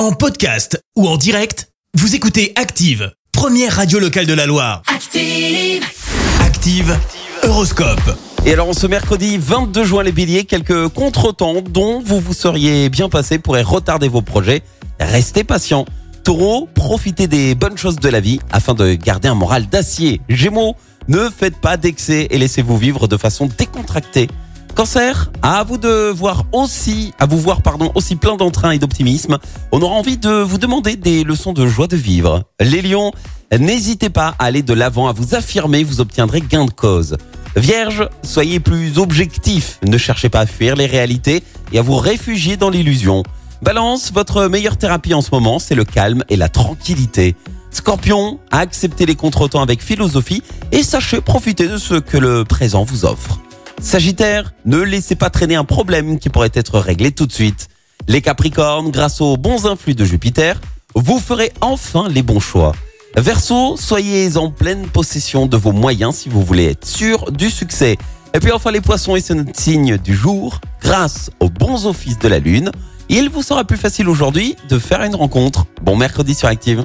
En podcast ou en direct, vous écoutez Active, première radio locale de la Loire. Active. Active, Horoscope. Et alors, ce mercredi 22 juin, les béliers, quelques contretemps dont vous vous seriez bien passé pourraient retarder vos projets. Restez patient. Taureau, profitez des bonnes choses de la vie afin de garder un moral d'acier. Gémeaux, ne faites pas d'excès et laissez-vous vivre de façon décontractée. Cancer, à vous de voir aussi, plein d'entrain et d'optimisme. On aura envie de vous demander des leçons de joie de vivre. Les lions, n'hésitez pas à aller de l'avant, à vous affirmer, vous obtiendrez gain de cause. Vierge, soyez plus objectif, ne cherchez pas à fuir les réalités et à vous réfugier dans l'illusion. Balance, votre meilleure thérapie en ce moment, c'est le calme et la tranquillité. Scorpion, acceptez les contretemps avec philosophie et sachez profiter de ce que le présent vous offre. Sagittaire, ne laissez pas traîner un problème qui pourrait être réglé tout de suite. Les Capricornes, grâce aux bons influx de Jupiter, vous ferez enfin les bons choix. Verseau, soyez en pleine possession de vos moyens si vous voulez être sûr du succès. Et puis enfin les poissons et c'est notre signe du jour, grâce aux bons offices de la lune, il vous sera plus facile aujourd'hui de faire une rencontre. Bon mercredi sur Active.